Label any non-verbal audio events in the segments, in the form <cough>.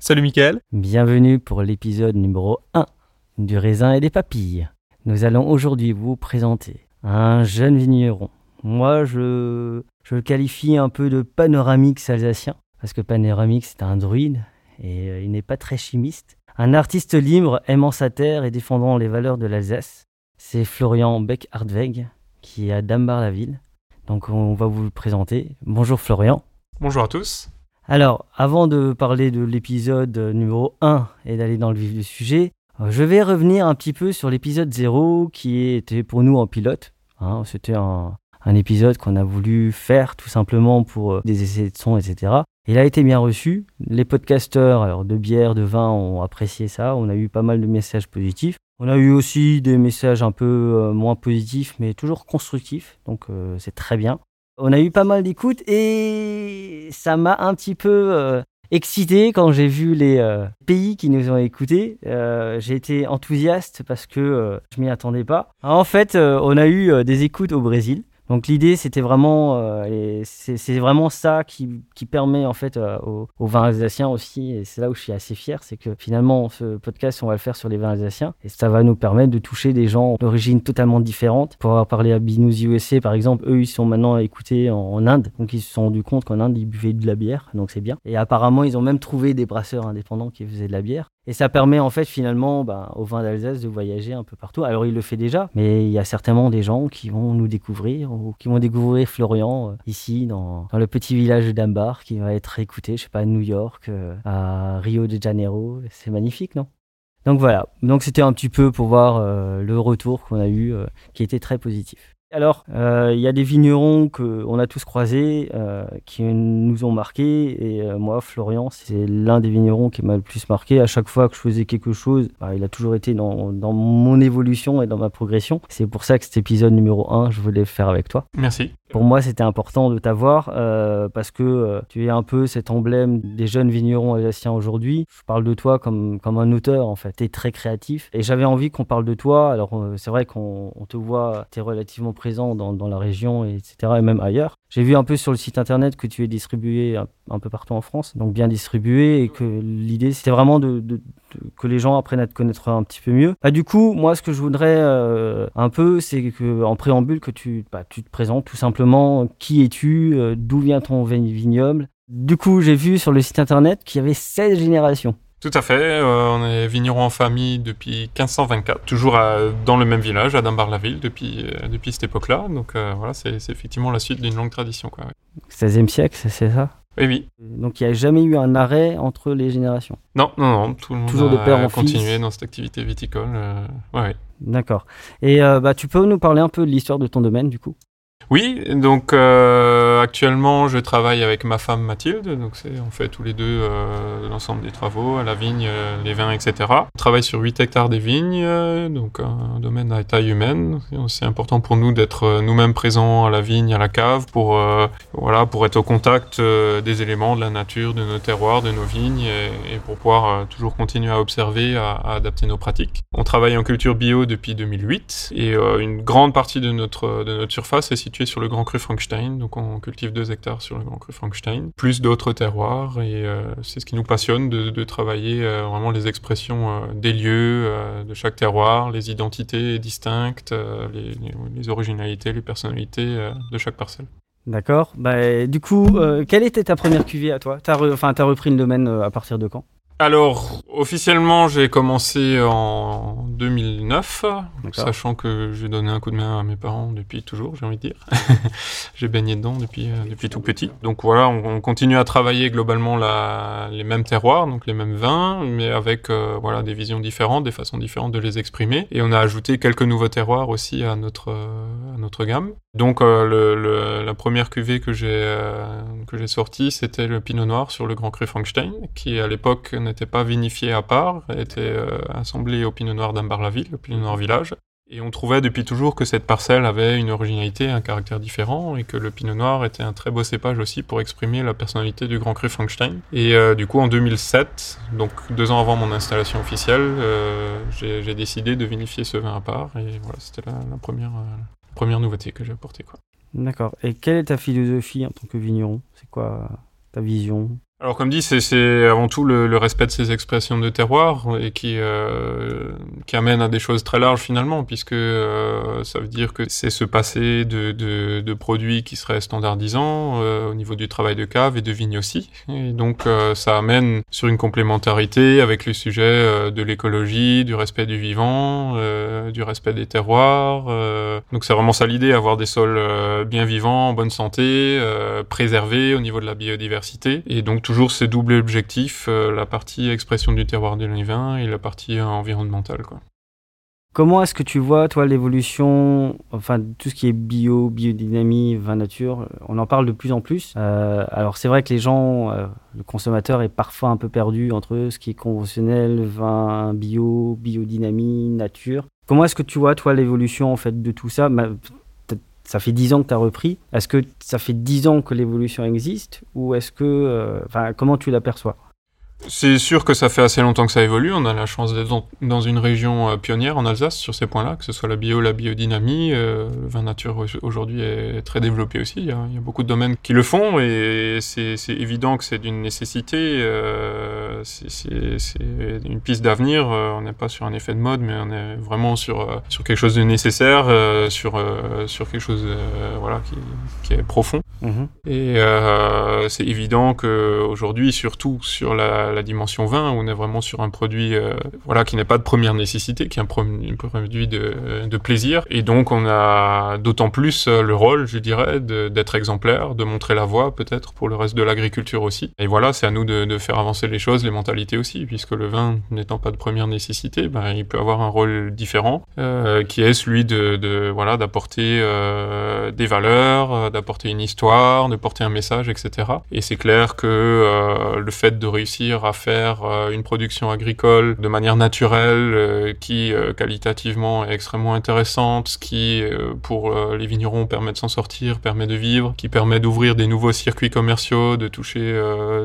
Salut Mickaël. bienvenue pour l'épisode numéro 1 du raisin et des papilles. Nous allons aujourd'hui vous présenter un jeune vigneron. Moi, je, je le qualifie un peu de panoramix alsacien, parce que panoramix c'est un druide et euh, il n'est pas très chimiste. Un artiste libre aimant sa terre et défendant les valeurs de l'Alsace. C'est Florian Beck-Hartweg qui est à Dambar-la-Ville. Donc on va vous le présenter. Bonjour Florian. Bonjour à tous. Alors, avant de parler de l'épisode numéro 1 et d'aller dans le vif du sujet, euh, je vais revenir un petit peu sur l'épisode 0 qui était pour nous en pilote. Hein, C'était un, épisode qu'on a voulu faire tout simplement pour euh, des essais de son, etc. Il a été bien reçu. Les podcasteurs de bière, de vin ont apprécié ça. On a eu pas mal de messages positifs. On a eu aussi des messages un peu euh, moins positifs, mais toujours constructifs. Donc euh, c'est très bien. On a eu pas mal d'écoutes et ça m'a un petit peu euh, excité quand j'ai vu les euh, pays qui nous ont écoutés. Euh, j'ai été enthousiaste parce que je m'y attendais pas. En fait, on a eu des écoutes au Brésil. Donc l'idée, c'était vraiment, euh, c'est vraiment ça qui, qui permet en fait euh, aux, aux vins alsaciens aussi, et c'est là où je suis assez fier, c'est que finalement ce podcast, on va le faire sur les vins alsaciens, et ça va nous permettre de toucher des gens d'origine totalement différente. Pour avoir parlé à Binous USA, par exemple, eux, ils sont maintenant écoutés en, en Inde, donc ils se sont rendus compte qu'en Inde, ils buvaient de la bière, donc c'est bien. Et apparemment, ils ont même trouvé des brasseurs indépendants qui faisaient de la bière. Et ça permet en fait finalement ben, au vin d'Alsace de voyager un peu partout. Alors il le fait déjà, mais il y a certainement des gens qui vont nous découvrir ou qui vont découvrir Florian euh, ici dans, dans le petit village Dambar qui va être écouté, je sais pas, à New York, euh, à Rio de Janeiro. C'est magnifique, non? Donc voilà, donc c'était un petit peu pour voir euh, le retour qu'on a eu qui était très positif. Alors, euh, il y a des vignerons qu'on a tous croisés euh, qui nous ont marqués. Et euh, moi, Florian, c'est l'un des vignerons qui m'a le plus marqué. À chaque fois que je faisais quelque chose, bah, il a toujours été dans, dans mon évolution et dans ma progression. C'est pour ça que cet épisode numéro 1, je voulais le faire avec toi. Merci. Pour moi, c'était important de t'avoir euh, parce que euh, tu es un peu cet emblème des jeunes vignerons alsaciens aujourd'hui. Je parle de toi comme, comme un auteur, en fait. Tu es très créatif. Et j'avais envie qu'on parle de toi. Alors, euh, c'est vrai qu'on on te voit, tu es relativement présent dans, dans la région, et etc., et même ailleurs. J'ai vu un peu sur le site internet que tu es distribué un, peu partout en France, donc bien distribué, et que l'idée, c'était vraiment de- que les gens apprennent à te connaître un petit peu mieux. Bah, du coup, moi, ce que je voudrais euh, un peu, c'est que en préambule, que tu, bah, tu te présentes tout simplement. Qui es-tu euh, D'où vient ton vi- vignoble Du coup, j'ai vu sur le site internet qu'il y avait 16 générations. Tout à fait. euh, on est vigneron en famille depuis 1524, toujours à- dans le même village, à Dunbar-la-Ville, depuis, euh, depuis cette époque-là. Donc euh, voilà, c'est effectivement la suite d'une longue tradition. Quoi, ouais. 16e siècle, c'est ça? Oui, oui. Donc il n'y a jamais eu un arrêt entre les générations. Non, non, non, tout le monde Toujours de père en continué fils. dans cette activité viticole. euh, ouais, ouais. D'accord. Et euh, bah, tu peux nous parler un peu de l'histoire de ton domaine du coup? Oui, donc euh, actuellement je travaille avec ma femme Mathilde, donc on fait tous les deux euh, l'ensemble des travaux, à la vigne, euh, les vins, etc. On travaille sur 8 hectares des vignes, euh, donc un domaine à taille humaine. C'est important pour nous d'être nous-mêmes présents à la vigne, à la cave, pour voilà, pour être au contact des éléments de la nature, de nos terroirs, de nos vignes, et, pour pouvoir toujours continuer à observer, à, adapter nos pratiques. On travaille en culture bio depuis 2008, et une grande partie de notre de notre surface est située sur le Grand Cru Frankenstein, donc on cultive 2 hectares sur le Grand Cru Frankenstein, plus d'autres terroirs, et euh, c'est ce qui nous passionne de, travailler euh, vraiment les expressions euh, des lieux, de chaque terroir, les identités distinctes, les, originalités, les personnalités de chaque parcelle. D'accord. Bah, du coup, quelle était ta première cuvée à toi? T'as re- enfin, t'as repris le domaine à partir de quand? Alors, officiellement, j'ai commencé en 2009, D'accord. sachant que j'ai donné un coup de main à mes parents depuis toujours, j'ai envie de dire. <laughs> j'ai baigné dedans depuis, euh, depuis tout petit. Donc voilà, on, on continue à travailler globalement la, les mêmes terroirs, donc les mêmes vins, mais avec euh, voilà, des visions différentes, des façons différentes de les exprimer. Et on a ajouté quelques nouveaux terroirs aussi à notre, euh, notre gamme. Donc euh, la première cuvée que j'ai euh, que j'ai sortie, c'était le Pinot Noir sur le Grand Cru Frankenstein, qui à l'époque n'était pas vinifié à part, était euh, assemblée au Pinot Noir d'Ambar-la-Ville, le Pinot Noir Village. Et on trouvait depuis toujours que cette parcelle avait une originalité, un caractère différent, et que le Pinot Noir était un très beau cépage aussi pour exprimer la personnalité du Grand Cru Frankenstein. Et du coup, en 2007, donc deux ans avant mon installation officielle, j'ai décidé de vinifier ce vin à part, et voilà, c'était la, première, première nouveauté que j'ai apportée. D'accord. Et quelle est ta philosophie en tant que vigneron? C'est quoi ta vision? Alors comme dit, c'est- avant tout le, le respect de ces expressions de terroir et qui, euh, qui amène à des choses très larges finalement, puisque euh, ça veut dire que c'est se passer de, de, de produits qui seraient standardisants euh, au niveau du travail de cave et de vigne aussi. Et donc euh, ça amène sur une complémentarité avec le sujet euh, de l'écologie, du respect du vivant, euh, du respect des terroirs. donc c'est vraiment ça l'idée, avoir des sols bien vivants, en bonne santé, préservés au niveau de la biodiversité. Et donc toujours ce double objectif, euh, la partie expression du terroir de vin et la partie euh, environnementale. Comment est-ce que tu vois, toi, l'évolution, enfin, tout ce qui est bio, biodynamie, vin nature On en parle de plus en plus. Euh, alors, c'est vrai que les gens, euh, le consommateur est parfois un peu perdu entre ce qui est conventionnel, vin bio, biodynamie, nature. Comment est-ce que tu vois, toi, l'évolution, en fait, de tout ça? Peut-être ça fait dix ans que tu as repris. Est-ce que ça fait dix ans que l'évolution existe Ou est-ce que. euh, Enfin, comment tu l'aperçois? C'est sûr que ça fait assez longtemps que ça évolue. On a la chance d'être dans, une région euh, pionnière en Alsace sur ces points-là, que ce soit la bio, la biodynamie. euh, vin nature au- aujourd'hui est très développé aussi. Il y a, beaucoup de domaines qui le font et c'est évident que c'est d'une nécessité. euh, c'est- une piste d'avenir. on n'est pas sur un effet de mode, mais on est vraiment sur, quelque chose de nécessaire, sur, quelque chose voilà, qui est profond. Et euh, c'est évident qu'aujourd'hui, surtout sur la, dimension vin, on est vraiment sur un produit euh, voilà, qui n'est pas de première nécessité, qui est un, pro- un produit de, plaisir. Et donc, on a d'autant plus euh, le rôle, je dirais, d'être exemplaire, de montrer la voie peut-être pour le reste de l'agriculture aussi. Et voilà, c'est à nous de, faire avancer les choses, les mentalités aussi, puisque le vin n'étant pas de première nécessité, ben, il peut avoir un rôle différent, qui est celui de, voilà d'apporter des valeurs, d'apporter une histoire, de porter un message, etc. Et c'est clair que euh, le fait de réussir à faire euh, une production agricole de manière naturelle, euh, qui qualitativement est extrêmement intéressante, ce qui pour les vignerons permet de s'en sortir, permet de vivre, qui permet d'ouvrir des nouveaux circuits commerciaux, de toucher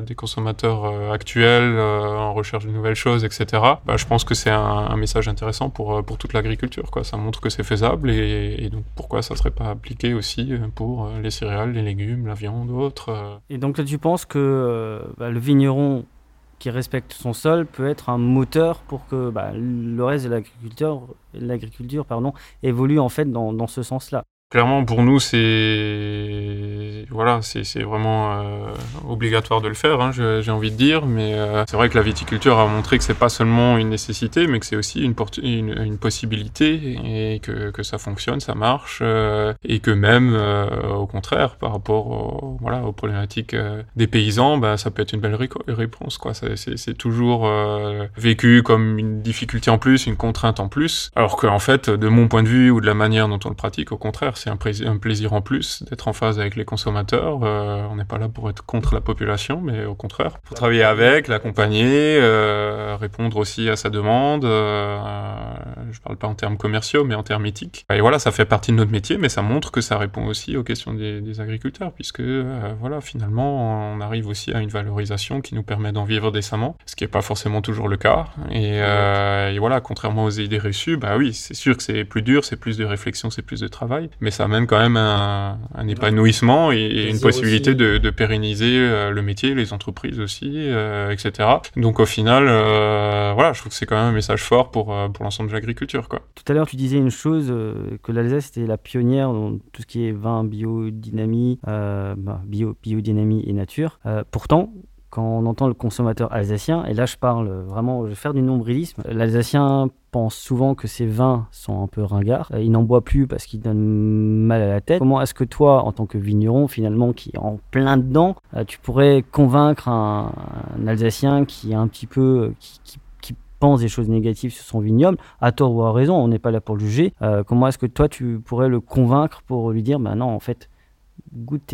des consommateurs actuels en recherche de nouvelles choses, etc. Bah, je pense que c'est un, message intéressant pour, pour toute l'agriculture. Ça montre que c'est faisable et, et donc pourquoi ça serait pas appliqué aussi pour les céréales, les légumes, la viande, euh. Et donc là, tu penses que euh, bah, le vigneron qui respecte son sol peut être un moteur pour que bah, le reste de l'agriculture, évolue en fait dans ce sens-là? Clairement, pour nous, c'est voilà, c'est vraiment euh, obligatoire de le faire. Hein, j'ai envie de dire, mais euh, c'est vrai que la viticulture a montré que c'est pas seulement une nécessité, mais que c'est aussi une, possibilité et que, que, ça fonctionne, ça marche, euh, et que même au contraire, par rapport voilà aux problématiques des paysans, bah, ça peut être une belle réponse. Quoi, c'est toujours vécu comme une difficulté en plus, une contrainte en plus, alors qu'en fait, de mon point de vue ou de la manière dont on le pratique, au contraire c'est un, plaisir en plus d'être en phase avec les consommateurs. Euh, on n'est pas là pour être contre la population, mais au contraire, pour travailler avec, l'accompagner, euh, répondre aussi à sa demande. Euh, je parle pas en termes commerciaux, mais en termes éthiques. Et voilà, ça fait partie de notre métier, mais ça montre que ça répond aussi aux questions des, agriculteurs, puisque euh, voilà, finalement, on arrive aussi à une valorisation qui nous permet d'en vivre décemment, ce qui n'est pas forcément toujours le cas. Et, et voilà, contrairement aux idées reçues, bah oui, c'est sûr que c'est plus dur, c'est plus de réflexion, c'est plus de travail, mais ça amène quand même un, un épanouissement et, une possibilité de, de, pérenniser euh, le métier, les entreprises aussi, euh, etc. Donc au final, euh, voilà, je trouve que c'est quand même un message fort pour, pour l'ensemble de l'agriculture. Quoi. Tout à l'heure, tu disais une chose, que l'Alsace était la pionnière dans tout ce qui est vin, biodynamie, bah, bio, biodynamie et nature. pourtant, quand on entend le consommateur alsacien, et là je parle vraiment, je vais faire du nombrilisme, l'Alsacien pense souvent que ces vins sont un peu ringards. Il n'en boit plus parce qu'il donne mal à la tête. Comment est-ce que toi, en tant que vigneron, finalement, qui est en plein dedans, euh, tu pourrais convaincre un, Alsacien qui est un petit peu... Qui, pense des choses négatives sur son vignoble, à tort ou à raison, on n'est pas là pour le juger. Euh, comment est-ce que toi, tu pourrais le convaincre pour lui dire, ben non, en fait, goûte,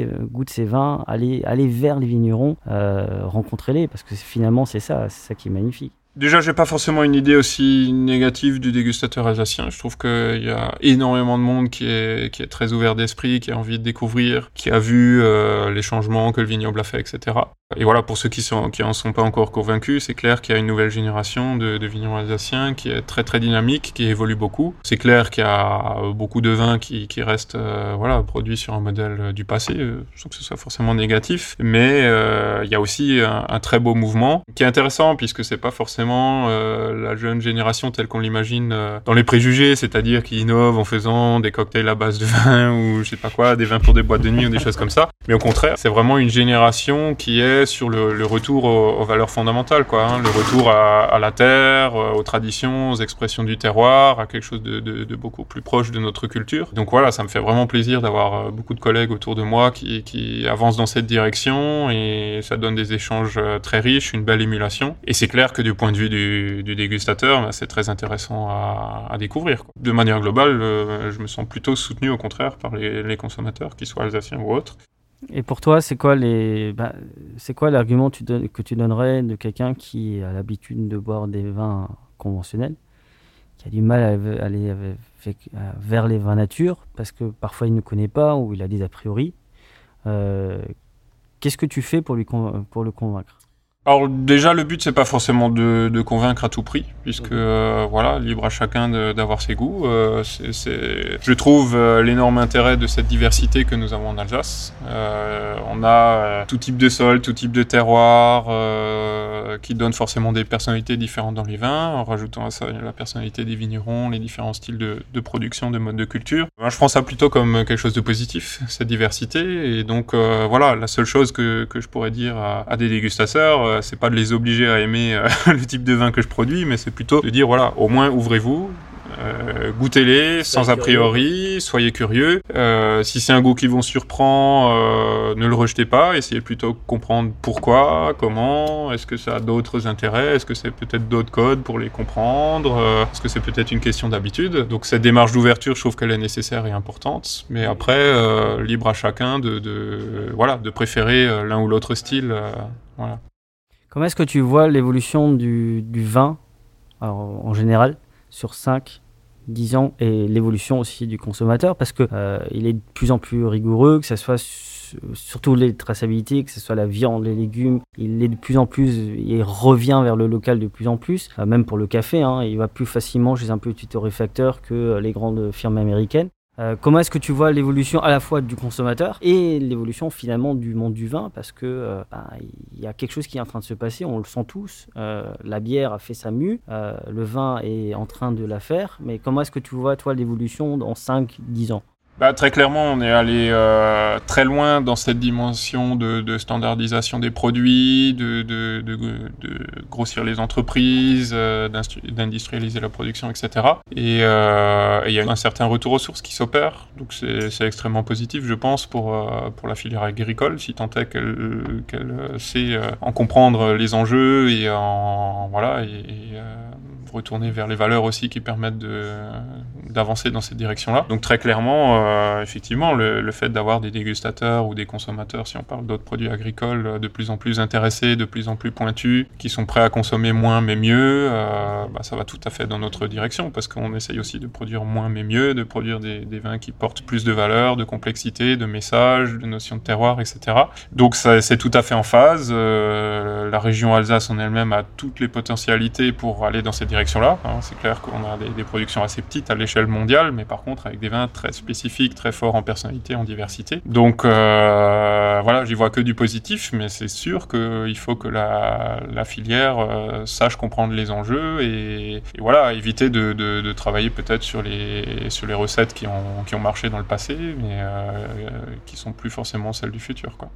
ces vins, allez, allez vers les vignerons, euh, rencontrez-les, parce que finalement, c'est ça, c'est ça qui est magnifique. Déjà, j'ai pas forcément une idée aussi négative du dégustateur alsacien. Je trouve qu'il y a énormément de monde qui est, très ouvert d'esprit, qui a envie de découvrir, qui a vu euh, les changements que le vignoble a fait, etc. Et voilà, pour ceux qui, en sont pas encore convaincus, c'est clair qu'il y a une nouvelle génération de, de vignerons alsaciens qui est très très dynamique, qui évolue beaucoup. C'est clair qu'il y a beaucoup de vins qui, restent euh, produits sur un modèle du passé, euh, sans que ce soit forcément négatif. Mais euh, il y a aussi un, un, très beau mouvement qui est intéressant puisque c'est pas forcément euh, la jeune génération telle qu'on l'imagine euh, dans les préjugés, c'est-à-dire qui innove en faisant des cocktails à base de vin <laughs> ou je sais pas quoi, des vins pour des boîtes de nuit ou des choses comme ça. Mais au contraire, c'est vraiment une génération qui est sur le, retour aux, valeurs fondamentales, quoi. Hein. le retour à, la terre, euh, aux traditions, aux expressions du terroir, à quelque chose de, beaucoup plus proche de notre culture. Donc voilà, ça me fait vraiment plaisir d'avoir beaucoup de collègues autour de moi qui, qui avancent dans cette direction et ça donne des échanges très riches, une belle émulation. Et c'est clair que du point de vue du, dégustateur, bah, c'est très intéressant à, découvrir. De manière globale, je me sens plutôt soutenu au contraire par les, consommateurs, qu'ils soient alsaciens ou autres. Et pour toi, c'est quoi bah, l'argument que tu donnerais de quelqu'un qui a l'habitude de boire des vins conventionnels, qui a du mal à aller vers les vins nature parce que parfois il ne connaît pas ou il a des a priori. Euh, qu'est-ce que tu fais pour le convaincre? Alors déjà le but c'est pas forcément de, de, convaincre à tout prix puisque euh, voilà libre à chacun d'avoir ses goûts. Euh, c'est, je trouve euh, l'énorme intérêt de cette diversité que nous avons en Alsace. Euh, on a tout type de sol, tout type de terroir qui donne forcément des personnalités différentes dans les vins en rajoutant à ça la personnalité des vignerons, les différents styles de, de production, de mode de culture. Moi, je prends ça plutôt comme quelque chose de positif cette diversité et donc voilà la seule chose que, que je pourrais dire à, à des dégustateurs c'est pas de les obliger à aimer euh, <laughs> le type de vin que je produis, mais c'est plutôt de dire voilà, au moins ouvrez-vous, euh, goûtez-les sans a priori, soyez curieux. Euh, si c'est un goût qui vous surprend, euh, ne le rejetez pas. Essayez plutôt de comprendre pourquoi, comment. Est-ce que ça a d'autres intérêts Est-ce que c'est peut-être d'autres codes pour les comprendre euh, Est-ce que c'est peut-être une question d'habitude Donc cette démarche d'ouverture, je trouve qu'elle est nécessaire et importante. Mais après, euh, libre à chacun de, de voilà de préférer l'un ou l'autre style. voilà. Comment est-ce que tu vois l'évolution du, du vin alors, en général sur 5, 10 ans et l'évolution aussi du consommateur? Parce que euh, il est de plus en plus rigoureux, que ce soit surtout les traçabilités, que ce soit la viande, les légumes, il est de plus en plus, il revient vers le local de plus en plus, euh, même pour le café, hein, il va plus facilement chez un petit torréfacteur que euh, les grandes firmes américaines. Euh, comment est-ce que tu vois l'évolution à la fois du consommateur et l'évolution finalement du monde du vin? Parce que euh, ben, il y a quelque chose qui est en train de se passer, on le sent tous. Euh, la bière a fait sa mue, le vin est en train de la faire. Mais comment est-ce que tu vois toi l'évolution dans 5-10 ans? Bah, Très clairement, on est allé euh, très loin dans cette dimension de, de standardisation des produits, de, de, de, grossir les entreprises, euh, d'industrialiser la production, etc. Et euh, il y a un certain retour aux sources qui s'opère, donc c'est extrêmement positif, je pense, pour, euh, pour la filière agricole, si tant est qu'elle qu'elle sait en comprendre les enjeux et en voilà et, et retourner vers les valeurs aussi qui permettent d'avancer dans cette direction-là. Donc très clairement, euh, effectivement, le, fait d'avoir des dégustateurs ou des consommateurs, si on parle d'autres produits agricoles, euh, de plus en plus intéressés, de plus en plus pointus, qui sont prêts à consommer moins mais mieux, euh, bah, ça va tout à fait dans notre direction parce qu'on essaye aussi de produire moins mais mieux, de produire des, vins qui portent plus de valeur, de complexité, de messages, de notions de terroir, etc. Donc c'est tout à fait en phase. la région Alsace en elle-même a toutes les potentialités pour aller dans cette direction là hein. C'est clair qu'on a des, productions assez petites à l'échelle mondiale, mais par contre avec des vins très spécifiques, très forts en personnalité, en diversité. Donc euh, voilà, j'y vois que du positif, mais c'est sûr qu'il faut que la, filière euh, sache comprendre les enjeux et, voilà, éviter de, travailler peut-être sur les, sur les recettes qui ont, qui ont marché dans le passé, mais euh, qui sont plus forcément celles du futur. Quoi.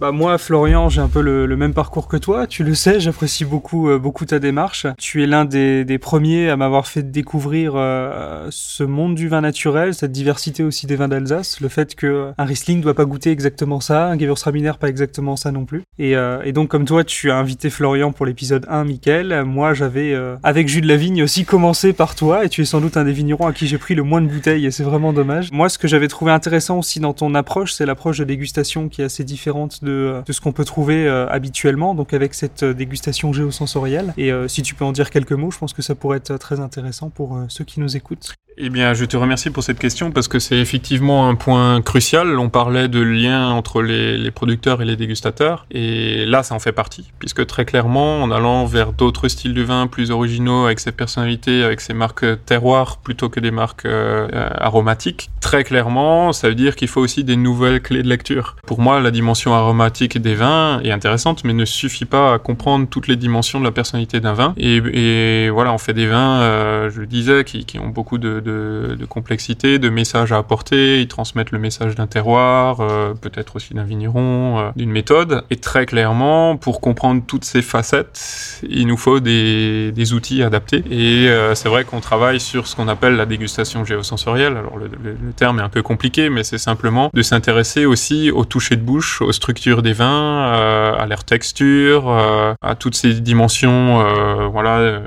Bah moi, Florian, j'ai un peu le, même parcours que toi. Tu le sais, j'apprécie beaucoup, euh, beaucoup ta démarche. Tu es l'un des, premiers à m'avoir fait découvrir euh, ce monde du vin naturel, cette diversité aussi des vins d'Alsace, le fait que euh, un Riesling doit pas goûter exactement ça, un Gewürztraminer pas exactement ça non plus. Et, et, donc comme toi, tu as invité Florian pour l'épisode 1, Mickaël. Moi, j'avais avec Jules Lavigne aussi commencé par toi, et tu es sans doute un des vignerons à qui j'ai pris le moins de bouteilles, et c'est vraiment dommage. Moi, ce que j'avais trouvé intéressant aussi dans ton approche, c'est l'approche de dégustation qui est assez différente de, ce qu'on peut trouver euh, habituellement, donc avec cette euh, dégustation géosensorielle. Et euh, si tu peux en dire quelques mots, je pense que ça pourrait être très intéressant pour ceux qui nous écoutent. Eh bien, je te remercie pour cette question parce que c'est effectivement un point crucial. On parlait de lien entre les, producteurs et les dégustateurs, et là, ça en fait partie, puisque très clairement, en allant vers d'autres styles de vin plus originaux, avec ses personnalités, avec ses marques terroirs plutôt que des marques euh, aromatiques, très clairement, ça veut dire qu'il faut aussi des nouvelles clés de lecture. Pour moi, la dimension aromatique des vins est intéressante, mais ne suffit pas à comprendre toutes les dimensions de la personnalité d'un vin. Et, voilà, on fait des vins, euh, je le disais, qui ont beaucoup de de, complexité, de messages à apporter. Ils transmettent le message d'un terroir, euh, peut-être aussi d'un vigneron, euh, d'une méthode. Et très clairement, pour comprendre toutes ces facettes, il nous faut des, outils adaptés. Et euh, c'est vrai qu'on travaille sur ce qu'on appelle la dégustation géosensorielle. Alors le, terme est un peu compliqué, mais c'est simplement de s'intéresser aussi au toucher de bouche, aux structures des vins, à leur texture, à toutes ces dimensions. voilà.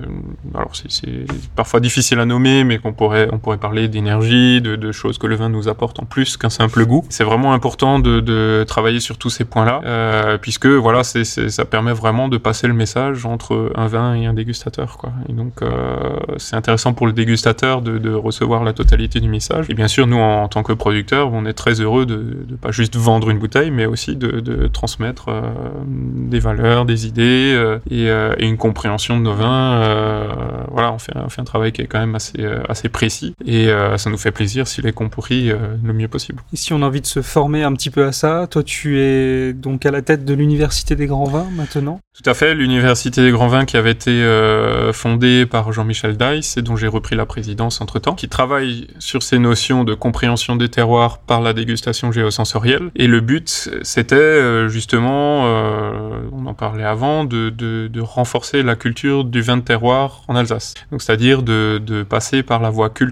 alors c'est parfois difficile à nommer, mais qu'on pourrait on pourrait parler d'énergie, de, choses que le vin nous apporte en plus qu'un simple goût. C'est vraiment important de, travailler sur tous ces points-là, euh, puisque voilà, c'est, ça permet vraiment de passer le message entre un vin et un dégustateur. Quoi. Et donc, euh, c'est intéressant pour le dégustateur de, recevoir la totalité du message. Et bien sûr, nous, en, tant que producteurs, on est très heureux de, ne pas juste vendre une bouteille, mais aussi de, transmettre euh, des valeurs, des idées et, une compréhension de nos vins. voilà, on fait, on fait un travail qui est quand même assez, assez précis et euh, ça nous fait plaisir s'il est compris euh, le mieux possible. Et si on a envie de se former un petit peu à ça, toi tu es donc à la tête de l'Université des Grands Vins maintenant Tout à fait, l'Université des Grands Vins qui avait été euh, fondée par Jean-Michel Dice et dont j'ai repris la présidence entre-temps, qui travaille sur ces notions de compréhension des terroirs par la dégustation géosensorielle. Et le but, c'était justement, on en parlait avant, de, de, de, renforcer la culture du vin de terroir en Alsace. Donc c'est-à-dire de, de passer par la voie culturelle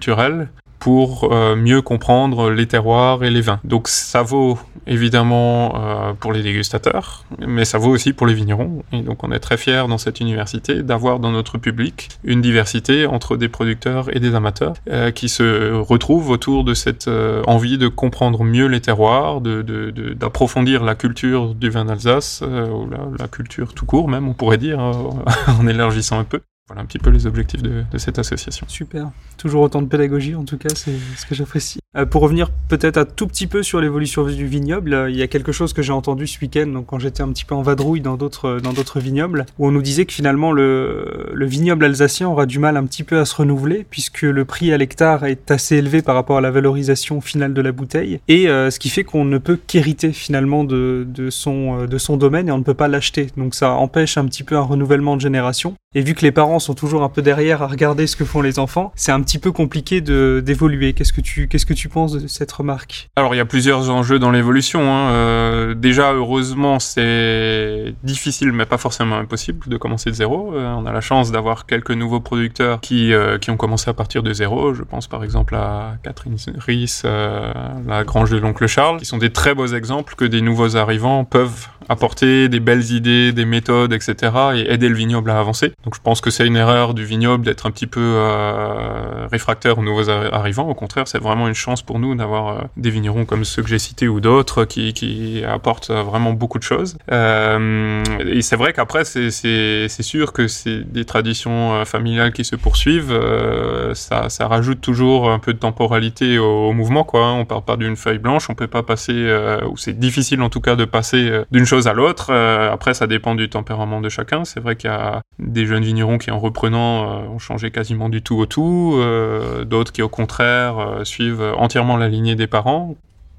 pour euh, mieux comprendre les terroirs et les vins. Donc ça vaut évidemment euh, pour les dégustateurs, mais ça vaut aussi pour les vignerons. Et donc on est très fiers dans cette université d'avoir dans notre public une diversité entre des producteurs et des amateurs euh, qui se retrouvent autour de cette envie de comprendre mieux les terroirs, d'approfondir la culture du vin d'Alsace, la, culture tout court même on pourrait dire, <laughs> en élargissant un peu. Voilà un petit peu les objectifs de, cette association. Super. Toujours autant de pédagogie, en tout cas, c'est ce que j'apprécie. Euh, pour revenir peut-être un tout petit peu sur l'évolution du vignoble, euh, il y a quelque chose que j'ai entendu ce week-end, donc quand j'étais un petit peu en vadrouille dans d'autres d'autres vignobles, où on nous disait que finalement le, le vignoble alsacien aura du mal un petit peu à se renouveler, puisque le prix à l'hectare est assez élevé par rapport à la valorisation finale de la bouteille, et euh, ce qui fait qu'on ne peut qu'hériter finalement son, de son domaine et on ne peut pas l'acheter. Donc ça empêche un petit peu un renouvellement de génération. Et vu que les parents sont toujours un peu derrière à regarder ce que font les enfants, c'est un petit peu compliqué de d'évoluer. Qu'est-ce que tu qu'est-ce que tu penses de cette remarque? Alors il y a plusieurs enjeux dans l'évolution. Hein. Euh, déjà heureusement c'est difficile mais pas forcément impossible de commencer de zéro. Euh, on a la chance d'avoir quelques nouveaux producteurs qui euh, qui ont commencé à partir de zéro. Je pense par exemple à Catherine Ries, la Grange de l'oncle Charles, qui sont des très beaux exemples que des nouveaux arrivants peuvent apporter des belles idées, des méthodes, etc. et aider le vignoble à avancer. Donc je pense que c'est une erreur du vignoble d'être un petit peu euh, réfractaire aux nouveaux arrivants. Au contraire, c'est vraiment une chance pour nous d'avoir euh, des vignerons comme ceux que j'ai cités ou d'autres qui, apportent vraiment beaucoup de choses. Euh, et c'est vrai qu'après, c'est sûr que c'est des traditions euh, familiales qui se poursuivent. Euh, ça, rajoute toujours un peu de temporalité au, mouvement. Quoi. On part pas d'une feuille blanche, on peut pas passer, euh, ou c'est difficile en tout cas de passer d'une chose à l'autre. après, ça dépend du tempérament de chacun. C'est vrai qu'il y a des jeunes vignerons qui, en reprenant, ont changé quasiment du tout au tout. D'autres qui, au contraire, suivent entièrement la lignée des parents.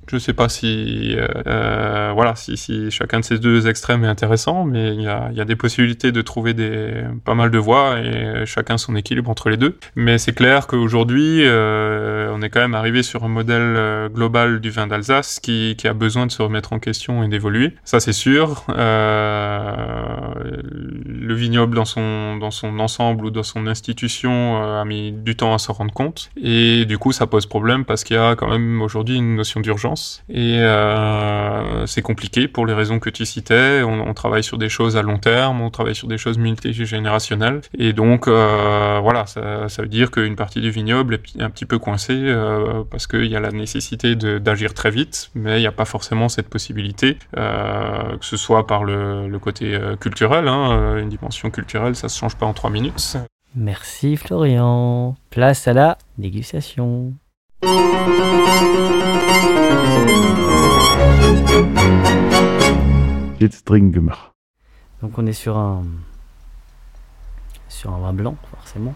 Je sais pas si, euh, euh, voilà, si, chacun de ces deux extrêmes est intéressant, mais il y a, des possibilités de trouver des, pas mal de voies et chacun son équilibre entre les deux. Mais c'est clair qu'aujourd'hui, euh, on est quand même arrivé sur un modèle global du vin d'Alsace qui, a besoin de se remettre en question et d'évoluer. Ça, c'est sûr. Le vignoble dans son, dans son ensemble ou dans son institution a mis du temps à s'en rendre compte. Et du coup, ça pose problème parce qu'il y a quand même aujourd'hui une notion d'urgence et euh, c'est compliqué pour les raisons que tu citais. On, travaille sur des choses à long terme, on travaille sur des choses multigénérationnelles. Et donc, euh, voilà, ça, veut dire qu'une partie du vignoble est un petit peu coincée euh, parce qu'il y a la nécessité d'agir très vite, mais il n'y a pas forcément cette possibilité, que ce soit par le, côté culturel. Hein, une dimension culturelle, ça se change pas en trois minutes. Merci Florian. Place à la dégustation. Jetzt trinken wir. Donc on est sur un sur un vin blanc forcément.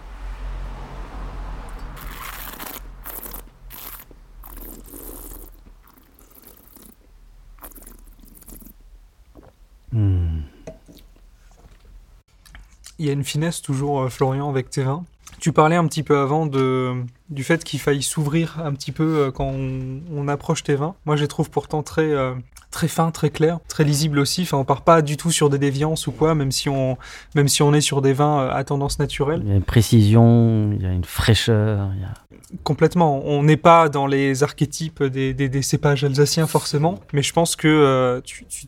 Hmm. Il y a une finesse toujours, euh, Florian, avec tes vins? Tu parlais un petit peu avant de, du fait qu'il faille s'ouvrir un petit peu euh, quand on, approche tes vins. Moi, je les trouve pourtant très, euh, très fins, très clairs, très lisibles aussi. Enfin, on part pas du tout sur des déviances ou quoi, même si on, même si on est sur des vins euh, à tendance naturelle. Il y a une précision, il y a une fraîcheur. Il y a... Complètement. On n'est pas dans les archétypes des, cépages alsaciens forcément, mais je pense que euh,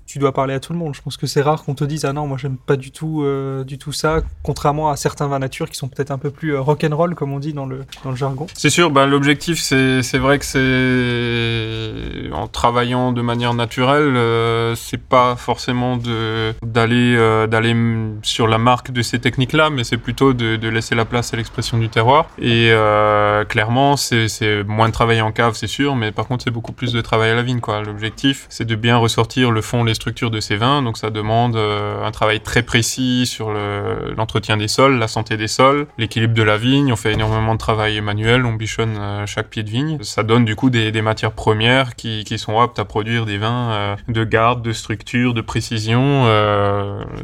tu, dois parler à tout le monde. Je pense que c'est rare qu'on te dise ah non moi j'aime pas du tout euh, du tout ça, contrairement à certains vins nature qui sont peut-être un peu plus euh, rock'n'roll comme on dit dans le jargon. C'est sûr. Ben, l'objectif c'est vrai que c'est en travaillant de manière naturelle, c'est pas forcément de d'aller d'aller sur la marque de ces techniques là, mais c'est plutôt de, de laisser la place à l'expression du terroir et euh, c'est moins de travail en cave, c'est sûr, mais par contre, c'est beaucoup plus de travail à la vigne. L'objectif, c'est de bien ressortir le fond, les structures de ces vins. Donc, ça demande euh, un travail très précis sur l'entretien le, des sols, la santé des sols, l'équilibre de la vigne. On fait énormément de travail manuel, on bichonne euh, chaque pied de vigne. Ça donne du coup des, matières premières qui, sont aptes à produire des vins euh, de garde, de structure, de précision,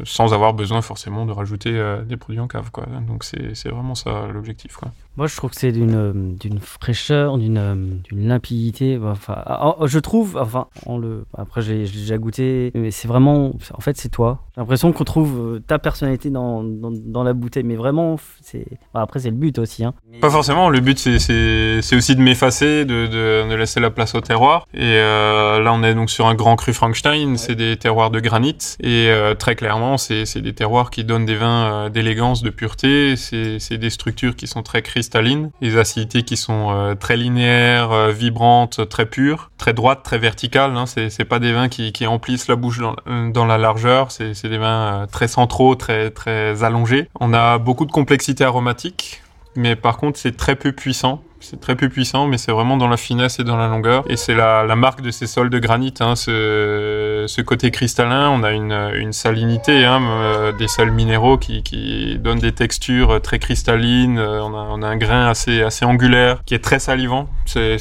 sans avoir besoin forcément de rajouter des produits en cave. Quoi. Donc, c'est vraiment ça l'objectif. Moi, je trouve que c'est d'une d'une fraîcheur, d'une limpidité. Enfin, je trouve, enfin, on après j'ai déjà goûté, mais c'est vraiment, en fait, c'est toi. L'impression qu'on trouve ta personnalité dans, dans, dans, la bouteille, mais vraiment, c'est. Bon, après, c'est le but aussi. Hein. Pas forcément. Le but, c'est aussi de m'effacer, de, de, de, laisser la place au terroir. Et euh, là, on est donc sur un grand cru Frankenstein. Ouais. C'est des terroirs de granit. Et euh, très clairement, c'est des terroirs qui donnent des vins euh, d'élégance, de pureté. C'est des structures qui sont très cristallines, les acidités qui sont euh, très linéaires, euh, vibrantes, très pures, très droites, très verticales. Hein. C'est pas des vins qui, qui emplissent la bouche dans, dans la largeur. C'est des vins euh, très centraux, très très allongés. On a beaucoup de complexité aromatique, mais par contre c'est très peu puissant. C'est très peu puissant, mais c'est vraiment dans la finesse et dans la longueur. Et c'est la, la, marque de ces sols de granit, hein, ce, ce, côté cristallin. On a une, une salinité, hein, euh, des sels minéraux qui, qui, donnent des textures très cristallines. Euh, on a, on a, un grain assez, assez angulaire qui est très salivant. C'est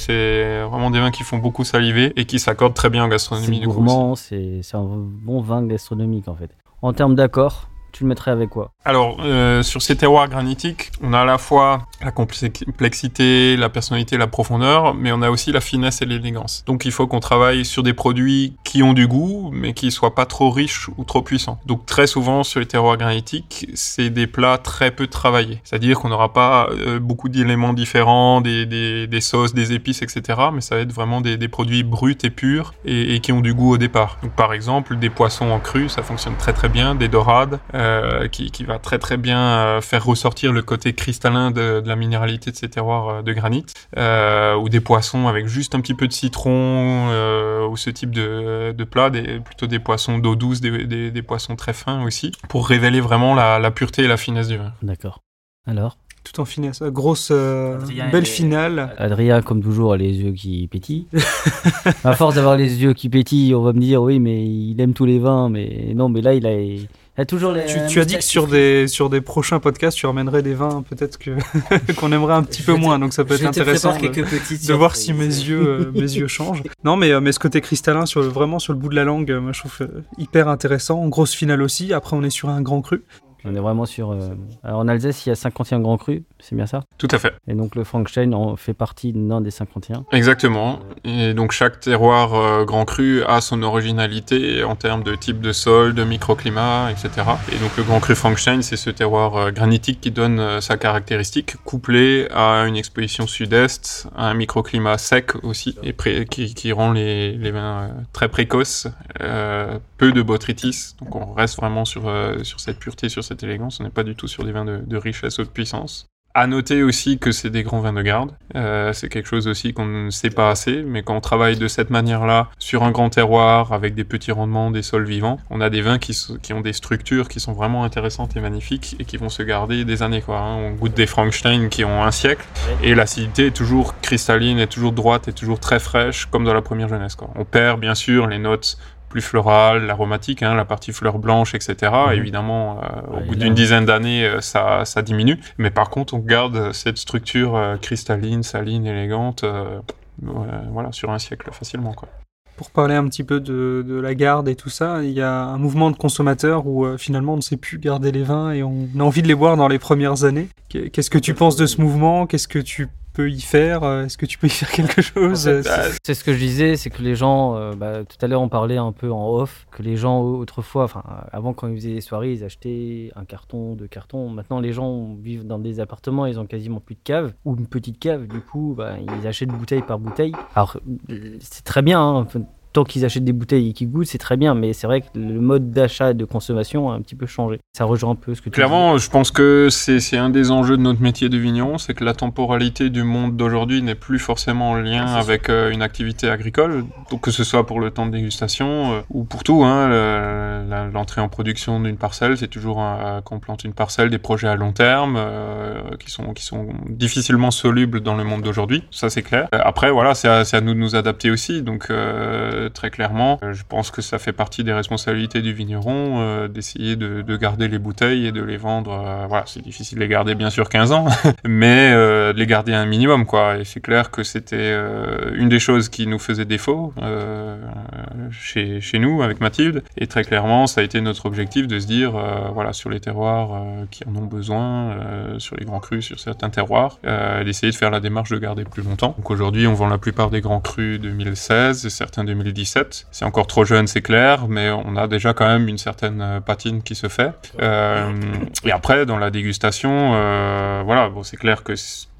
vraiment des vins qui font beaucoup saliver et qui s'accordent très bien en gastronomie. C'est gourmand, c'est un bon vin gastronomique en fait. En termes d'accord, tu le mettrais avec quoi Alors, euh, sur ces terroirs granitiques, on a à la fois la complexité, la personnalité, la profondeur, mais on a aussi la finesse et l'élégance. Donc, il faut qu'on travaille sur des produits qui ont du goût, mais qui soient pas trop riches ou trop puissants. Donc, très souvent, sur les terroirs granitiques, c'est des plats très peu travaillés. C'est-à-dire qu'on n'aura pas euh, beaucoup d'éléments différents, des, sauces, des épices, etc. Mais ça va être vraiment des, produits bruts et purs et, et, qui ont du goût au départ. Donc, par exemple, des poissons en cru, ça fonctionne très très bien, des dorades, euh, qui, qui, va très très bien euh, faire ressortir le côté cristallin de, de la minéralité de ces terroirs euh, de granit, euh, ou des poissons avec juste un petit peu de citron, euh, ou ce type de, de plat, des, plutôt des poissons d'eau douce, des, des, des, poissons très fins aussi, pour révéler vraiment la, la pureté et la finesse du vin. D'accord. Alors tout en finesse. Grosse, euh, belle finale. Adrien, comme toujours, a les yeux qui pétillent. à force d'avoir les yeux qui pétillent, on va me dire oui, mais il aime tous les vins. Mais non, mais là, il a, a toujours les. Tu, tu as dit que sur des, sur des prochains podcasts, tu ramènerais des vins peut-être que <laughs> qu'on aimerait un petit peu moins. Donc ça peut être intéressant de, de voir si mes yeux, euh, mes yeux <laughs> changent. Non, mais, euh, mais ce côté cristallin, sur vraiment sur le bout de la langue, moi, je trouve euh, hyper intéressant. Grosse finale aussi. Après, on est sur un grand cru. On est vraiment sur. Euh... Alors en Alsace, il y a 51 grands crus, c'est bien ça? Tout à fait. Et donc le Frankenstein en fait partie d'un des 51. Exactement. Et donc chaque terroir euh, grand cru a son originalité en termes de type de sol, de microclimat, etc. Et donc le grand cru Frankenstein, c'est ce terroir euh, granitique qui donne sa caractéristique, couplé à une exposition sud-est, à un microclimat sec aussi, et qui, qui, rend les, les vins très précoces, peu de botrytis. Donc on reste vraiment sur, sur cette pureté, sur cette élégance. On n'est pas du tout sur des vins de, richesse ou de puissance. À noter aussi que c'est des grands vins de garde. Euh, c'est quelque chose aussi qu'on ne sait pas assez, mais quand on travaille de cette manière-là, sur un grand terroir, avec des petits rendements, des sols vivants, on a des vins qui, qui, ont des structures qui sont vraiment intéressantes et magnifiques et qui vont se garder des années. Quoi, hein. On goûte des Frankenstein qui ont un siècle et l'acidité est toujours cristalline, est toujours droite, est toujours très fraîche, comme dans la première jeunesse. Quoi. On perd bien sûr les notes plus floral, l'aromatique, hein, la partie fleur blanche, etc. Mmh. Évidemment, euh, au ouais, bout d'une dizaine d'années, ça, ça diminue. Mais par contre, on garde cette structure euh, cristalline, saline, élégante, euh, voilà, sur un siècle facilement. Quoi. Pour parler un petit peu de, de, la garde et tout ça, il y a un mouvement de consommateurs où euh, finalement on ne sait plus garder les vins et on a envie de les boire dans les premières années. Qu'est-ce que tu penses de ce mouvement? Qu'est-ce que tu peux y faire Est-ce que tu peux y faire quelque chose en fait, C'est ce que je disais, c'est que les gens, euh, bah, tout à l'heure on parlait un peu en off, que les gens autrefois, enfin avant quand ils faisaient des soirées, ils achetaient un carton, deux cartons. Maintenant les gens vivent dans des appartements, ils ont quasiment plus de cave ou une petite cave. Du coup, bah, ils achètent bouteille par bouteille. Alors c'est très bien. Hein, tant qu'ils achètent des bouteilles et qu'ils goûtent, c'est très bien, mais c'est vrai que le mode d'achat et de consommation a un petit peu changé. Ça rejoint un peu ce que tu Clairement, dis. je pense que c'est un des enjeux de notre métier de vigneron, c'est que la temporalité du monde d'aujourd'hui n'est plus forcément en lien ah, avec euh, une activité agricole, donc que ce soit pour le temps de dégustation euh, ou pour tout. Hein, L'entrée en production d'une parcelle, c'est toujours euh, qu'on plante une parcelle, des projets à long terme euh, qui, sont, qui sont difficilement solubles dans le monde d'aujourd'hui, ça c'est clair. Après, voilà, c'est à, à, nous de nous adapter aussi, donc très clairement. Je pense que ça fait partie des responsabilités du vigneron euh, d'essayer de, de, garder les bouteilles et de les vendre. Euh, voilà, c'est difficile de les garder bien sûr 15 ans, <laughs> mais euh, de les garder un minimum quoi. Et c'est clair que c'était une des choses qui nous faisait défaut chez, chez nous avec Mathilde. Et très clairement, ça a été notre objectif de se dire voilà sur les terroirs qui en ont besoin, sur les grands crus, sur certains terroirs, d'essayer de faire la démarche de garder plus longtemps. Donc aujourd'hui, on vend la plupart des grands crus 2016 et certains 2017. C'est encore trop jeune, c'est clair, mais on a déjà quand même une certaine patine qui se fait. Euh, et après, dans la dégustation, euh, voilà, bon, c'est clair que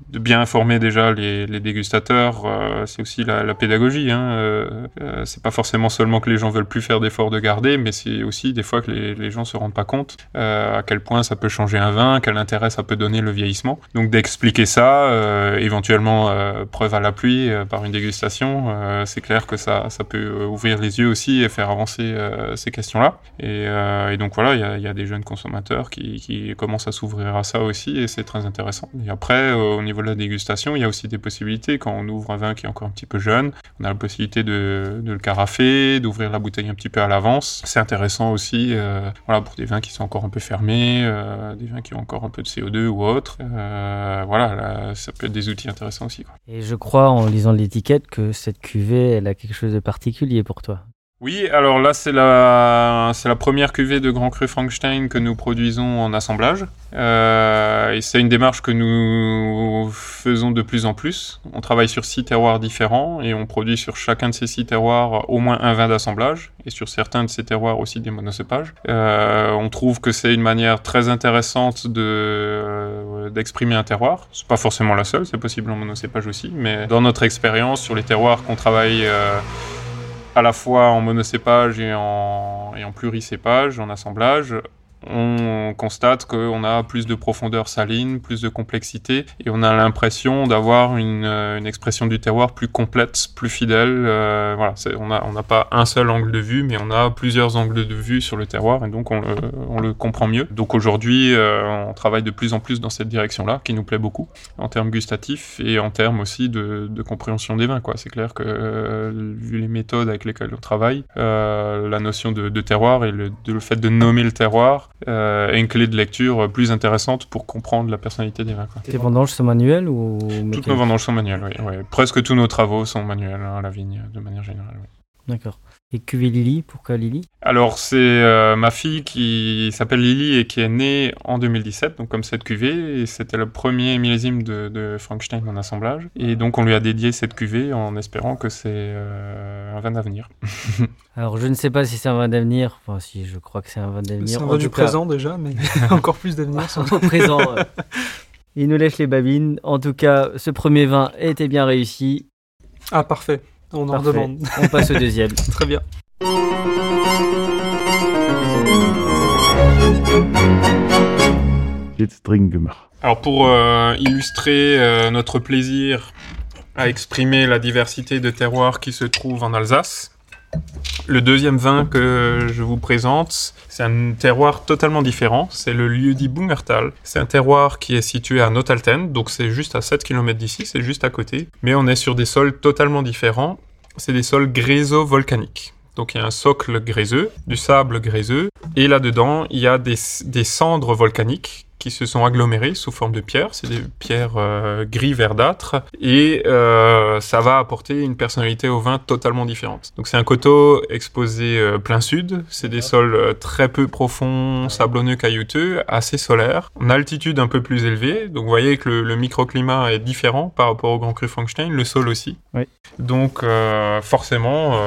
de bien informer déjà les, dégustateurs, euh, c'est aussi la, pédagogie. Hein. Euh, c'est pas forcément seulement que les gens veulent plus faire d'efforts de garder, mais c'est aussi des fois que les, les, gens se rendent pas compte à quel point ça peut changer un vin, quel intérêt ça peut donner le vieillissement. Donc d'expliquer ça, éventuellement preuve à l'appui par une dégustation, c'est clair que ça, ça peut ouvrir les yeux aussi et faire avancer ces questions-là. Et, et, donc voilà, il y a, des jeunes consommateurs qui, commencent à s'ouvrir à ça aussi, et c'est très intéressant. Et après, au niveau de la dégustation, il y a aussi des possibilités. Quand on ouvre un vin qui est encore un petit peu jeune, on a la possibilité de, le carafer, d'ouvrir la bouteille un petit peu à l'avance. C'est intéressant aussi euh, voilà, pour des vins qui sont encore un peu fermés, euh, des vins qui ont encore un peu de CO2 ou autre. Euh, voilà, là, ça peut être des outils intéressants aussi. Et je crois, en lisant l'étiquette, que cette cuvée, elle a quelque chose de particulier pour toi. Oui, alors là c'est la c'est la première cuvée de Grand Cru Frankenstein que nous produisons en assemblage. Euh, et c'est une démarche que nous faisons de plus en plus. On travaille sur six terroirs différents et on produit sur chacun de ces six terroirs au moins un vin d'assemblage et sur certains de ces terroirs aussi des monocépages. Euh, on trouve que c'est une manière très intéressante de euh, d'exprimer un terroir. C'est pas forcément la seule, c'est possible en monocépage aussi, mais dans notre expérience sur les terroirs qu'on travaille à la fois en monocépage et en, pluricépage, en assemblage, on constate qu'on a plus de profondeur saline, plus de complexité, et on a l'impression d'avoir une, euh, une expression du terroir plus complète, plus fidèle. Euh, voilà, on n'a on pas un seul angle de vue, mais on a plusieurs angles de vue sur le terroir, et donc on le, on le comprend mieux. Donc aujourd'hui, euh, on travaille de plus en plus dans cette direction-là, qui nous plaît beaucoup, en termes gustatifs et en termes aussi de, de compréhension des vins. C'est clair que, vu les méthodes avec lesquelles on travaille, la notion de, de terroir et le, de- le fait de nommer le terroir euh, est une clé de lecture plus intéressante pour comprendre la personnalité des vins. quoi. Tes vendanges sont manuelles ou Toutes nos vendanges sont manuelles, oui. Presque tous nos travaux sont manuels hein, à la vigne, de manière générale. oui. D'accord. Et cuvée Lily, pourquoi Lily? Alors, c'est euh, ma fille qui s'appelle Lily et qui est née en 2017, donc comme cette cuvée, et c'était le premier millésime de, de Frankenstein en assemblage. Et donc, on lui a dédié cette cuvée en espérant que c'est euh, un vin d'avenir. <laughs> Alors, je ne sais pas si c'est un vin d'avenir. Enfin, si, je crois que c'est un vin d'avenir. C'est un En vin du cas, présent déjà, mais <laughs> encore plus d'avenir. <laughs> sans présent. euh, Il nous lèche les babines. En tout cas, ce premier vin était bien réussi. Ah, parfait. On en Parfait. demande. On passe au deuxième. <laughs> Très bien. Alors, pour euh, illustrer euh, notre plaisir à exprimer la diversité de terroirs qui se trouvent en Alsace, le deuxième vin que je vous présente, c'est un terroir totalement différent. C'est le lieu-dit Bungertal. C'est un terroir qui est situé à Notalten, donc c'est juste à 7 km d'ici, c'est juste à côté. Mais on est sur des sols totalement différents. C'est des sols gréso-volcaniques. Donc il y a un socle gréseux, du sable gréseux, et là-dedans, il y a des, des cendres volcaniques qui se sont agglomérées sous forme de pierres. C'est des pierres euh, gris verdâtres et euh, ça va apporter une personnalité au vin totalement différente. Donc c'est un coteau exposé euh, plein sud. C'est des sols euh, très peu profonds, sablonneux, caillouteux, assez solaires, en altitude un peu plus élevée. Donc vous voyez que le, le microclimat est différent par rapport au Grand Cru Frankenstein, le sol aussi. Oui. Donc forcément,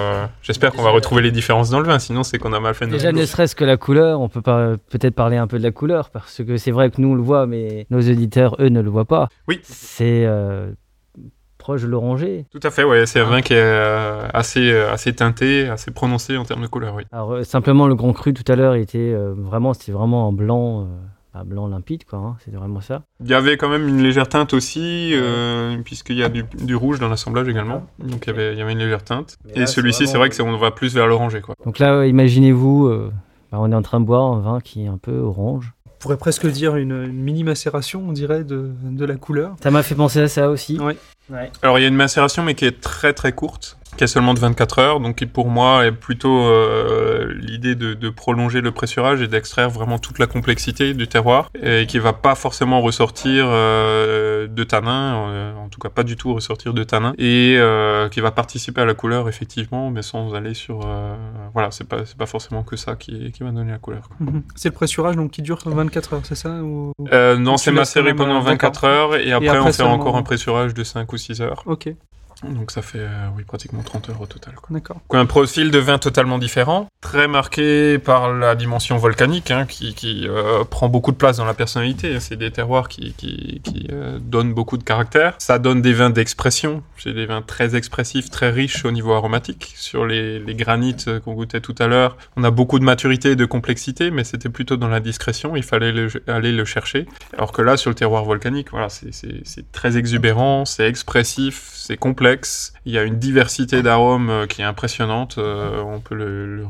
j'espère qu'on va retrouver les différences dans le vin. Sinon c'est qu'on a mal fait notre Déjà, ne serait-ce que la couleur, on peut peut-être parler un peu de la couleur, parce que c'est vrai que nous on le voit, mais nos auditeurs, eux, ne le voient pas. Oui. C'est euh, proche de l'oranger. Tout à fait, ouais. C'est un vin qui est euh, assez, euh, assez teinté, assez prononcé en termes de couleur, oui. Alors, simplement, le Grand Cru tout à l'heure, il était vraiment, c'était vraiment en blanc, bah, blanc limpide, quoi. hein, C'était vraiment ça. Il y avait quand même une légère teinte aussi, euh, puisqu'il y a du, du rouge dans l'assemblage également. Donc il y avait, il y avait une légère teinte. Mais Et c'est celui-ci, c'est vrai que c'est- on va plus vers l'orangé, quoi. Donc là, imaginez-vous, euh, bah, on est en train de boire un vin qui est un peu orange. On pourrait presque dire une, une mini macération, on dirait, de, de la couleur. Ça m'a fait penser à ça aussi. Alors il y a une macération, mais qui est très très courte, qui est seulement de 24 heures, donc qui pour moi est plutôt euh, l'idée de, de prolonger le pressurage et d'extraire vraiment toute la complexité du terroir, et qui va pas forcément ressortir euh, de tanin, euh, en tout cas pas du tout ressortir de tanin, et qui va participer à la couleur effectivement, mais sans aller sur... voilà, c'est pas, c'est pas forcément que ça qui, qui va donner la couleur. Mhm. C'est le pressurage donc qui dure 24 heures, c'est ça ou... Non, c'est macéré pendant euh, 24 d'accord. heures, et après, après on fait encore un pressurage de 5 ou 6 heures. Ok, Donc ça fait euh, oui, pratiquement 30 heures au total. Quoi. d'accord. Un profil de vin totalement différent, très marqué par la dimension volcanique, hein, qui, qui, euh, prend beaucoup de place dans la personnalité. C'est des terroirs qui, qui, qui, euh, donnent beaucoup de caractère. Ça donne des vins d'expression. C'est des vins très expressifs, très riches au niveau aromatique. Sur les, les granites euh, qu'on goûtait tout à l'heure, on a beaucoup de maturité et de complexité, mais c'était plutôt dans la discrétion. Il fallait le- aller le chercher. Alors que là, sur le terroir volcanique, voilà, c'est- très exubérant, c'est expressif, c'est complexe. Il y a une diversité d'arômes euh, qui est impressionnante. Euh, on peut le, le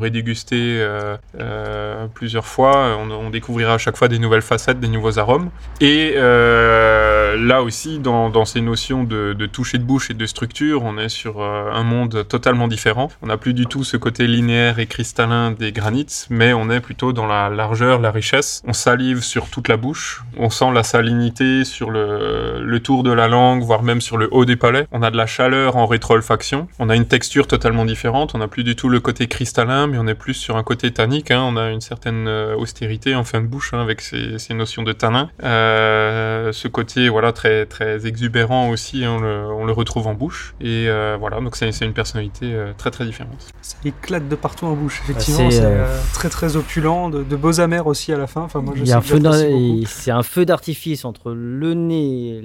euh, euh, plusieurs fois. On, découvrira à chaque fois des nouvelles facettes, des nouveaux arômes. Et euh, là aussi, dans, ces notions de, de toucher de bouche et de structure, on est sur un monde totalement différent. On n'a plus du tout ce côté linéaire et cristallin des granites, mais on est plutôt dans la largeur, la richesse. On salive sur toute la bouche. On sent la salinité sur le, tour de la langue, voire même sur le haut des palais. On a de la chaleur en rétro-olfaction. On a une texture totalement différente. On n'a plus du tout le côté cristallin, mais on est plus sur un côté tannique. Hein. On a une certaine euh, austérité en fin de bouche hein, avec ces, ces, notions de tanin. Euh, ce côté voilà très très exubérant aussi, hein, on, le, on, le, retrouve en bouche. Et euh, voilà, donc c'est une personnalité euh, très très différente. Ça éclate de partout en bouche. Effectivement, c'est euh, très très opulent, de, de, beaux amers aussi à la fin. Enfin, moi, je c'est un feu d'artifice entre le nez,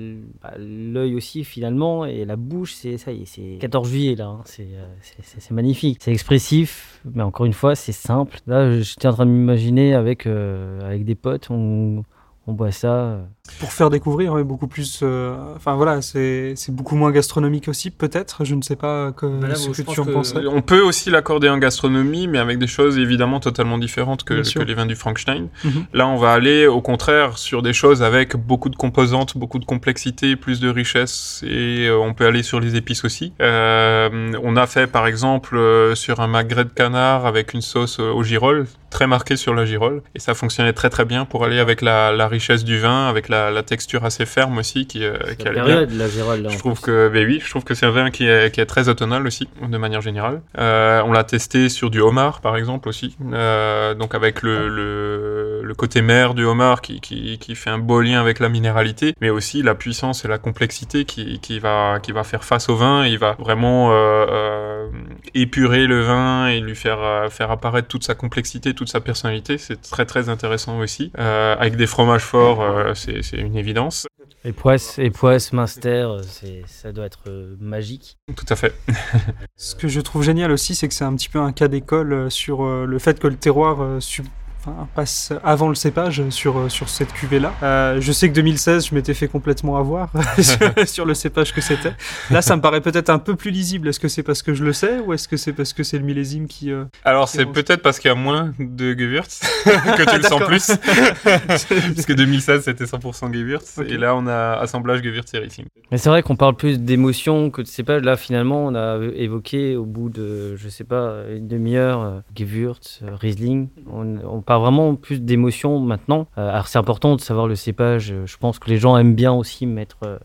l'œil aussi finalement, et la bouche. C'est ça y est, c'est 14 juillet là. Hein. C'est magnifique, c'est expressif, mais encore une fois, c'est simple. Là, j'étais en train de m'imaginer avec avec des potes, on on boit ça. Pour faire découvrir, ouais, beaucoup plus. Euh, enfin voilà, c'est beaucoup moins gastronomique aussi, peut-être. Je ne sais pas que, là, ce que tu en que penserais. On peut aussi l'accorder en gastronomie, mais avec des choses évidemment totalement différentes que, que les vins du Frankenstein. Mm -hmm. Là, on va aller au contraire sur des choses avec beaucoup de composantes, beaucoup de complexité, plus de richesse, et euh, on peut aller sur les épices aussi. Euh, on a fait par exemple euh, sur un magret de canard avec une sauce au girolles, très marquée sur la girole, et ça fonctionnait très très bien pour aller avec la, la richesse du vin, avec la, la, texture assez ferme aussi qui, euh, qui la période, la girole, là, je trouve que ben oui je trouve que c'est un vin qui est, qui est très automnal aussi de manière générale. Euh, on l'a testé sur du homard par exemple aussi. Euh, donc avec le, le, le, côté mer du homard qui, qui, qui, fait un beau lien avec la minéralité mais aussi la puissance et la complexité qui, qui va qui va faire face au vin. Il va vraiment euh, épurer le vin et lui faire faire apparaître toute sa complexité toute sa personnalité. C'est très très intéressant aussi. Avec des fromages forts c'est une évidence. Et poisse, et poisse, Minster, ça doit être euh, magique. Tout à fait. Ce que je trouve génial aussi, c'est que c'est un petit peu un cas d'école sur euh, le fait que le terroir euh, enfin, passe avant le cépage sur, sur cette cuvée-là. Euh, je sais que 2016, je m'étais fait complètement avoir <laughs> sur, <laughs> sur, le cépage que c'était. Là, ça me paraît peut-être un peu plus lisible. Est-ce que c'est parce que je le sais ou est-ce que c'est parce que c'est le millésime qui... Euh, Alors, c'est peut-être parce qu'il y a moins de Gewürz <laughs> que tu le sens plus. parce que 2016, c'était 100% Gewürz. Okay. Et là, on a assemblage Gewürz et Riesling. Mais c'est vrai qu'on parle plus d'émotion que de cépage. Là, finalement, on a évoqué au bout de, je sais pas, une demi-heure, euh, Gewürz, Riesling. On, on parle vraiment plus d'émotion maintenant. Euh, alors c'est important de savoir le cépage. Je pense que les gens aiment bien aussi mettre euh,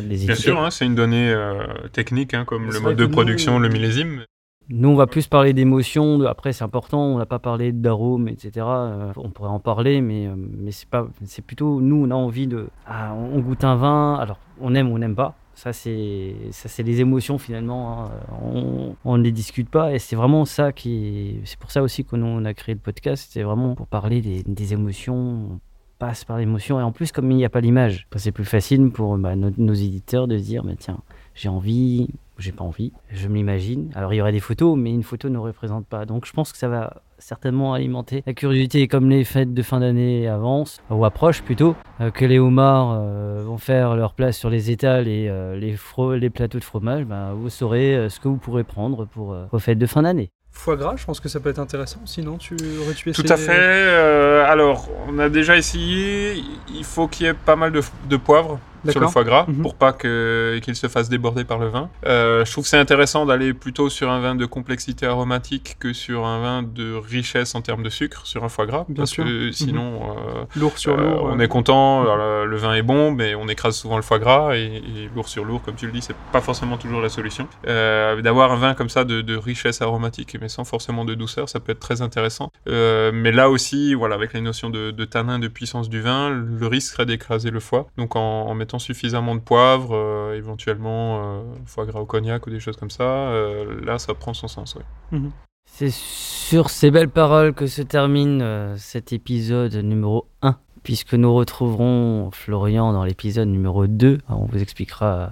les Bien sûr, hein, c'est une donnée euh, technique, hein, comme le mode de production, nous, le millésime. Nous, on va plus parler d'émotion. Après, c'est important. On n'a pas parlé d'arômes, etc. Euh, on pourrait en parler, mais mais c'est pas. C'est plutôt nous, on a envie de. Ah, on goûte un vin. Alors, on aime ou on n'aime pas. Ça, c'est les émotions finalement. Hein. On, ne les discute pas, et c'est vraiment ça qui. C'est pour ça aussi que nous on a créé le podcast. C'est vraiment pour parler des émotions. Passe par l'émotion, et en plus, comme il n'y a pas l'image, c'est plus facile pour bah, nos, nos éditeurs de dire, tiens, j'ai envie, j'ai pas envie, je me l'imagine. Alors il y aurait des photos, mais une photo ne représente pas. Donc je pense que ça va certainement alimenter la curiosité, comme les fêtes de fin d'année avancent, ou approchent plutôt, euh, que les homards euh, vont faire leur place sur les étals et euh, les, les, plateaux de fromage, bah, vous saurez ce que vous pourrez prendre pour vos fêtes de fin d'année. Foie gras, je pense que ça peut être intéressant. Sinon, tu aurais tu essayé Tout à fait. Euh, alors, on a déjà essayé. Il faut qu'il y ait pas mal de, de poivre sur le foie gras -hmm. pour pas qu'il qu se fasse déborder par le vin. Euh, je trouve que c'est intéressant d'aller plutôt sur un vin de complexité aromatique que sur un vin de richesse en termes de sucre sur un foie gras. Bien parce sûr. que sinon, euh, lourd sur lourd. on est content, alors, le vin est bon, mais on écrase souvent le foie gras et, et lourd sur lourd, comme tu le dis, c'est pas forcément toujours la solution. Euh, D'avoir un vin comme ça de, de, richesse aromatique, mais sans forcément de douceur, ça peut être très intéressant. Euh, mais là aussi, voilà, avec les notions de, de tanin, de puissance du vin, le risque serait d'écraser le foie. Donc en, en mettant suffisamment de poivre, euh, éventuellement euh, foie gras au cognac ou des choses comme ça, euh, là ça prend son sens. Ouais. Mmh. C'est sur ces belles paroles que se termine euh, cet épisode numéro 1, puisque nous retrouverons Florian dans l'épisode numéro 2. Alors, on vous expliquera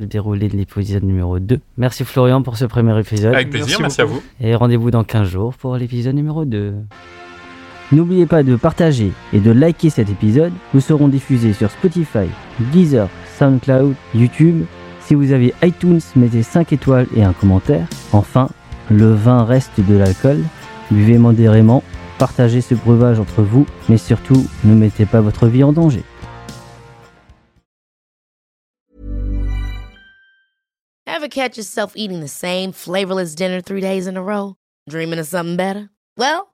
le déroulé de l'épisode numéro 2. Merci Florian pour ce premier épisode. Avec plaisir, merci, merci à vous. Et rendez-vous dans 15 jours pour l'épisode numéro 2. N'oubliez pas de partager et de liker cet épisode. Nous serons diffusés sur Spotify, Deezer, SoundCloud, YouTube. Si vous avez iTunes, mettez 5 étoiles et un commentaire. Enfin, le vin reste de l'alcool. Buvez modérément, partagez ce breuvage entre vous, mais surtout, ne mettez pas votre vie en danger. Ever catch yourself eating the same flavorless dinner three days in a row? Dreaming of something better? Well,